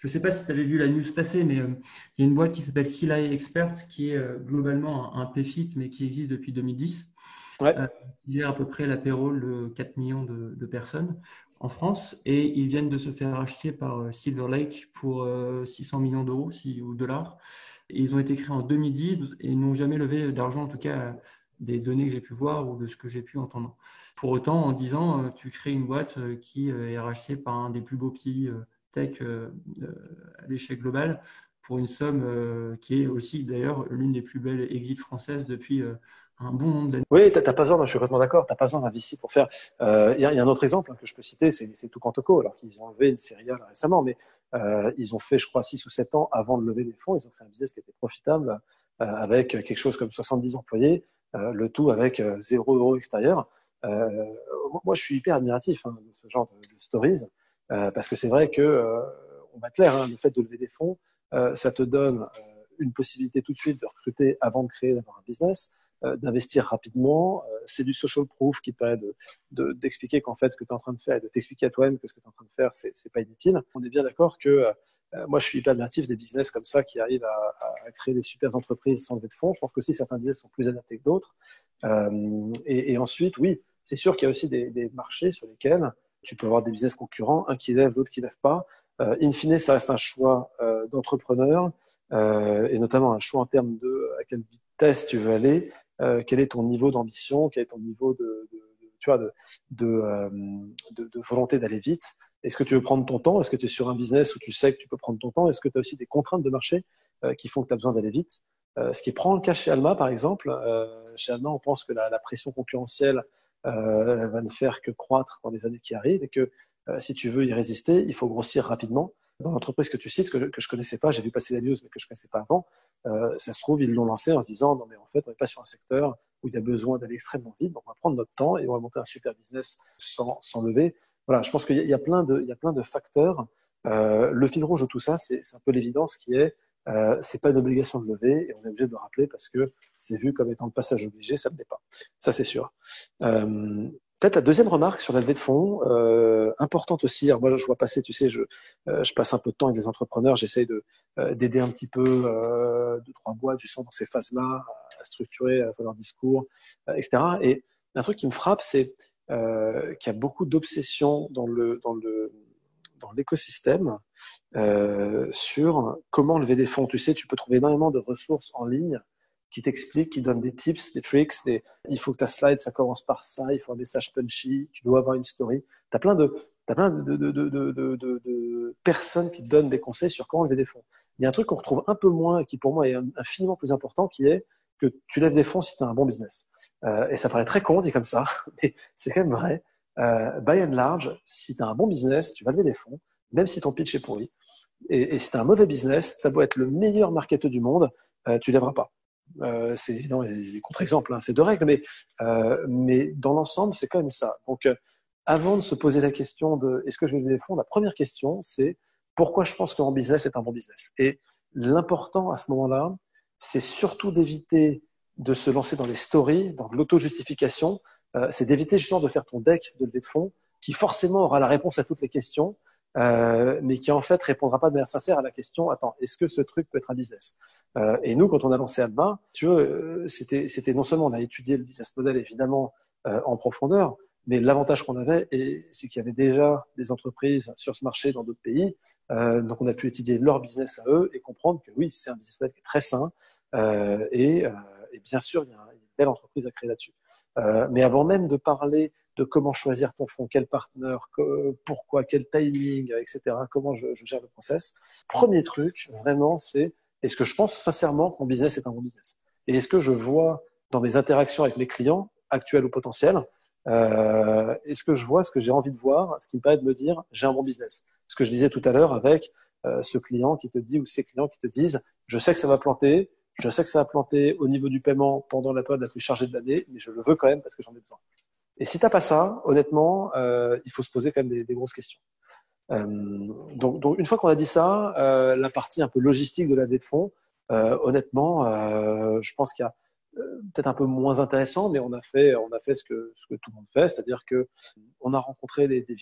Je ne sais pas si tu avais vu la news passer, mais il y a une boîte qui s'appelle Silai Expert, qui est globalement un, PFIT, mais qui existe depuis 2010. Ouais. qui gère à peu près la payroll de 4 millions de, de, personnes en France et ils viennent de se faire acheter par Silver Lake pour 600 millions d'euros ou dollars. ils ont été créés en 2010 et n'ont jamais levé d'argent, en tout cas des données que j'ai pu voir ou de ce que j'ai pu entendre. Pour autant, en disant, euh, tu crées une boîte euh, qui euh, est rachetée par un des plus beaux pays tech à l'échelle globale pour une somme qui est aussi d'ailleurs l'une des plus belles exits françaises depuis un bon nombre d'années. Oui, tu n'as pas besoin, je suis complètement d'accord, tu n'as pas besoin d'un VC pour faire. Il y, a un autre exemple que je peux citer, c'est tout Toco, alors qu'ils ont enlevé une série récemment, mais ils ont fait, je crois, 6 ou 7 ans avant de lever des fonds, ils ont créé un business qui était profitable avec quelque chose comme 70 employés, euh, le tout avec euh, zéro euro extérieur. Euh, moi, je suis hyper admiratif hein, de ce genre de, stories parce que c'est vrai que on va clair, hein, le fait de lever des fonds, ça te donne une possibilité tout de suite de recruter avant de créer, d'avoir un business, d'investir rapidement. c'est du social proof qui te permet d'expliquer de, qu'en fait, ce que tu es en train de faire et de t'expliquer à toi-même que ce que tu es en train de faire, c'est, pas inutile. On est bien d'accord que euh, moi, je suis hyper admiratif des business comme ça qui arrivent à, à créer des super entreprises sans lever de fonds. Je pense que aussi certains business sont plus adaptés que d'autres. Euh, et, et, ensuite, oui, c'est sûr qu'il y a aussi des, des, marchés sur lesquels tu peux avoir des business concurrents, un qui lève, l'autre qui lève pas. Euh, in fine, ça reste un choix euh, d'entrepreneur euh, et notamment un choix en termes de à quelle vitesse tu veux aller, euh, quel est ton niveau d'ambition, quel est ton niveau de, de, tu vois, de, de, de volonté d'aller vite. Est-ce que tu veux prendre ton temps? Est-ce que tu es sur un business où tu sais que tu peux prendre ton temps? Est-ce que tu as aussi des contraintes de marché euh, qui font que tu as besoin d'aller vite? Euh, Ce qui prend le cas chez Alma, par exemple. Euh, chez Alma, on pense que la, la pression concurrentielle va ne faire que croître dans les années qui arrivent et que si tu veux y résister, il faut grossir rapidement. Dans l'entreprise que tu cites, que, que je connaissais pas, j'ai vu passer la news, mais que je connaissais pas avant, ça se trouve, ils l'ont lancé en se disant, non mais en fait, on n'est pas sur un secteur où il y a besoin d'aller extrêmement vite, donc on va prendre notre temps et on va monter un super business sans, sans lever voilà, je pense qu'il y, a plein de, il y a plein de facteurs. Euh, le fil rouge de tout ça, c'est un peu l'évidence qui est, euh, c'est pas une obligation de lever et on est obligé de le rappeler parce que c'est vu comme étant le passage obligé, ça ne l'est pas. Ça, c'est sûr. Euh, Peut-être la deuxième remarque sur la levée de fonds, euh, importante aussi. Alors moi, je vois passer, tu sais, je, euh, je passe un peu de temps avec des entrepreneurs, j'essaye de euh, d'aider un petit peu euh, deux trois boîtes justement dans ces phases-là à structurer à leur discours, etc. Et un truc qui me frappe, c'est euh, qu'il y a beaucoup d'obsessions dans le dans le dans l'écosystème euh, sur comment lever des fonds. Tu sais, tu peux trouver énormément de ressources en ligne qui t'expliquent, qui donnent des tips, des tricks. Il faut que ta slide, ça commence par ça, il faut un message punchy, tu dois avoir une story. Tu as plein de, plein de, de, de, de, personnes qui te donnent des conseils sur comment lever des fonds. Il y a un truc qu'on retrouve un peu moins et qui pour moi est infiniment plus important qui est que tu lèves des fonds si tu as un bon business. Euh, et ça paraît très con dit comme ça, mais c'est quand même vrai. Euh, by and large, si tu as un bon business, tu vas lever des fonds, même si ton pitch est pourri. Et, et si tu as un mauvais business, tu beau être le meilleur marketeur du monde, euh, tu lèveras pas. Euh, c'est évident, des contre-exemples, hein, c'est deux règles, mais, euh, mais dans l'ensemble, c'est quand même ça. Donc, avant de se poser la question de est-ce que je vais lever des fonds, la première question, c'est pourquoi je pense que mon business est un bon business? Et l'important à ce moment-là, c'est surtout d'éviter de se lancer dans les stories, dans l'auto-justification, euh, c'est d'éviter justement de faire ton deck de levée de fonds qui forcément aura la réponse à toutes les questions, euh, mais qui en fait répondra pas de manière sincère à la question attends, est-ce que ce truc peut être un business? Euh, Et nous, quand on a lancé Alba, tu vois, euh, c'était, c'était non seulement on a étudié le business model évidemment euh, en profondeur, mais l'avantage qu'on avait, c'est qu'il y avait déjà des entreprises sur ce marché dans d'autres pays. Euh, donc on a pu étudier leur business à eux et comprendre que oui, c'est un business model qui est très sain et et bien sûr, il y a une entreprise à créer là-dessus. Euh, mais avant même de parler de comment choisir ton fonds, quel partenaire, pourquoi, quel timing, etc., comment je, je, gère le process, premier truc, vraiment, c'est est-ce que je pense sincèrement que mon business est un bon business? Et est-ce que je vois dans mes interactions avec mes clients, actuels ou potentiels, euh, est-ce que je vois ce que j'ai envie de voir, ce qui me permet de me dire j'ai un bon business? Ce que je disais tout à l'heure avec euh, ce client qui te dit ou ces clients qui te disent je sais que ça va planter, je sais que ça va planter au niveau du paiement pendant la période la plus chargée de l'année, mais je le veux quand même parce que j'en ai besoin. Et si tu n'as pas ça, honnêtement, euh, il faut se poser quand même des, grosses questions. Euh, donc, une fois qu'on a dit ça, euh, la partie un peu logistique de la de fonds, honnêtement, je pense qu'il y a peut-être un peu moins intéressant, mais on a fait, on a fait ce que, tout le monde fait, c'est-à-dire que on a rencontré des, des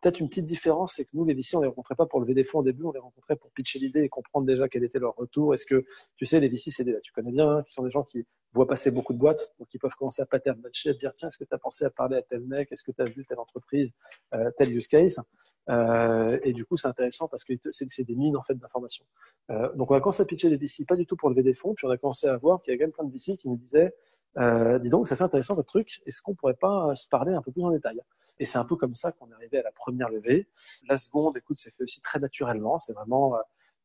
peut-être une petite différence, c'est que nous, les VC, on les rencontrait pas pour lever des fonds au début, on les rencontrait pour pitcher l'idée et comprendre déjà quel était leur retour. Est-ce que, tu sais, les VC, c'est des, tu connais bien, hein, qui sont des gens qui voient passer beaucoup de boîtes, donc ils peuvent commencer à pattern matcher, à dire, tiens, est-ce que tu as pensé à parler à tel mec, est-ce que tu as vu telle entreprise, euh, tel use case? Euh, et du coup, c'est intéressant parce que c'est des mines, en fait, d'informations. Euh, donc, on a commencé à pitcher les VC, pas du tout pour lever des fonds, puis on a commencé à voir qu'il y a quand même plein de VC qui nous disaient, euh, dis donc, c'est intéressant votre truc. Est-ce qu'on pourrait pas se parler un peu plus en détail? Et c'est un peu comme ça qu'on est arrivé à la première levée. La seconde, écoute, c'est fait aussi très naturellement. C'est vraiment,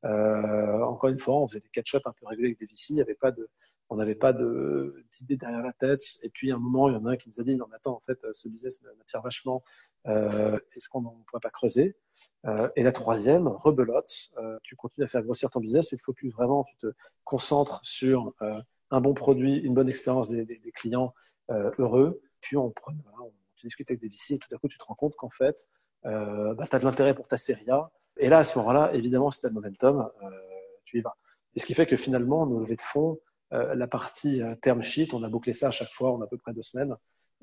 euh, encore une fois, on faisait des catch-up un peu réguliers avec des VC. Il y avait pas de, on n'avait pas d'idée derrière la tête. Et puis, à un moment, il y en a un qui nous a dit, non, mais attends, en fait, ce business m'attire vachement. Euh, Est-ce qu'on ne pourrait pas creuser? Euh, Et la troisième, rebelote. Euh, tu continues à faire grossir ton business. Tu te focuses vraiment, tu te concentres sur euh, un bon produit, une bonne expérience des, clients euh, heureux. Puis on, voilà, tu discutes avec des VC et tout à coup tu te rends compte qu'en fait, euh, bah, tu as de l'intérêt pour ta série A. Et là, à ce moment-là, évidemment, si tu as le momentum, euh, tu y vas. Et ce qui fait que finalement, nos levées de fonds, la partie term sheet, on a bouclé ça à chaque fois, on a à peu près deux semaines.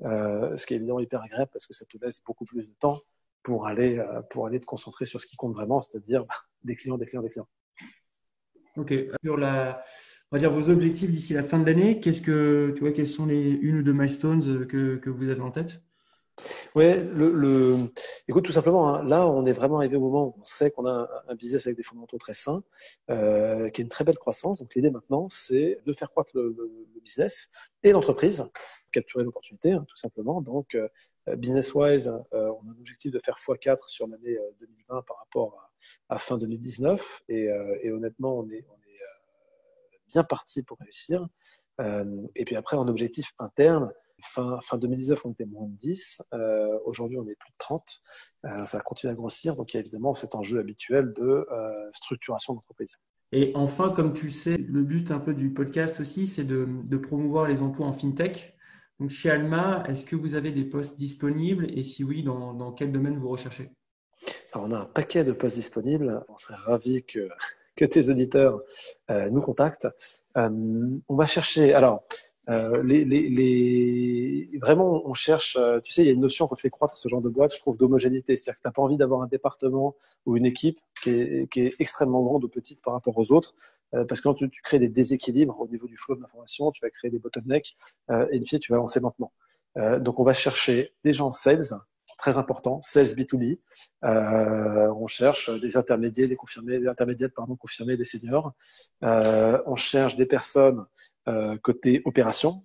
ce qui est évidemment hyper agréable parce que ça te laisse beaucoup plus de temps pour aller, pour aller te concentrer sur ce qui compte vraiment, c'est-à-dire bah, des clients, des clients, des clients. Ok. Sur la, on va dire vos objectifs d'ici la fin de l'année. Qu'est-ce que tu vois Quels sont les une ou deux milestones que, que vous avez en tête? Oui, le, écoute, tout simplement, hein, là, on est vraiment arrivé au moment où on sait qu'on a un, business avec des fondamentaux très sains, euh, qui a une très belle croissance. Donc, l'idée maintenant, c'est de faire croître le, business et l'entreprise, capturer l'opportunité, hein, tout simplement. Donc, euh, business-wise, euh, on a un objectif de faire x4 sur l'année 2020 par rapport à, fin 2019. Et, honnêtement, on est, bien parti pour réussir. Euh, et puis après, en objectif interne, fin, fin 2019, on était moins de 10. Euh, aujourd'hui, on est plus de 30. Euh, ça continue à grossir. Donc, il y a évidemment cet enjeu habituel de structuration d'entreprise. Et enfin, comme tu le sais, le but un peu du podcast aussi, c'est de, de promouvoir les emplois en fintech. Donc, chez Alma, est-ce que vous avez des postes disponibles? Et si oui, dans, dans quel domaine vous recherchez? Alors, on a un paquet de postes disponibles. On serait ravis que que tes auditeurs euh, nous contactent. Euh, on va chercher. Alors, euh, les, les, les, vraiment, on cherche. tu sais, il y a une notion quand tu fais croître ce genre de boîte, je trouve, d'homogénéité. C'est-à-dire que tu n'as pas envie d'avoir un département ou une équipe qui est, qui est, extrêmement grande ou petite par rapport aux autres. parce que quand tu, tu, crées des déséquilibres au niveau du flow de l'information, tu vas créer des bottlenecks et une fois, tu vas avancer lentement. donc, on va chercher des gens sales très important, sales B2B. Euh, on cherche des intermédiaires, des confirmés, des intermédiaires, pardon, confirmés, des seniors. Euh, on cherche des personnes euh, côté opération,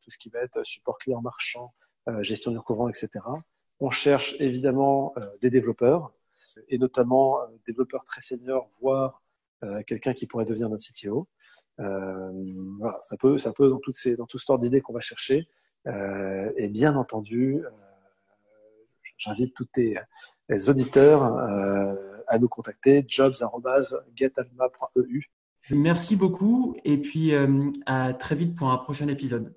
tout ce qui va être support client marchand, gestion du recouvrement, etc. On cherche évidemment des développeurs, et notamment développeurs très seniors, voire quelqu'un qui pourrait devenir notre CTO. voilà, ça peut, ça peut dans, toutes ces, dans tout ce ordre d'idées qu'on va chercher. et bien entendu, j'invite tous tes, auditeurs euh, à nous contacter jobs.getalma.eu. Merci beaucoup et puis euh, à très vite pour un prochain épisode.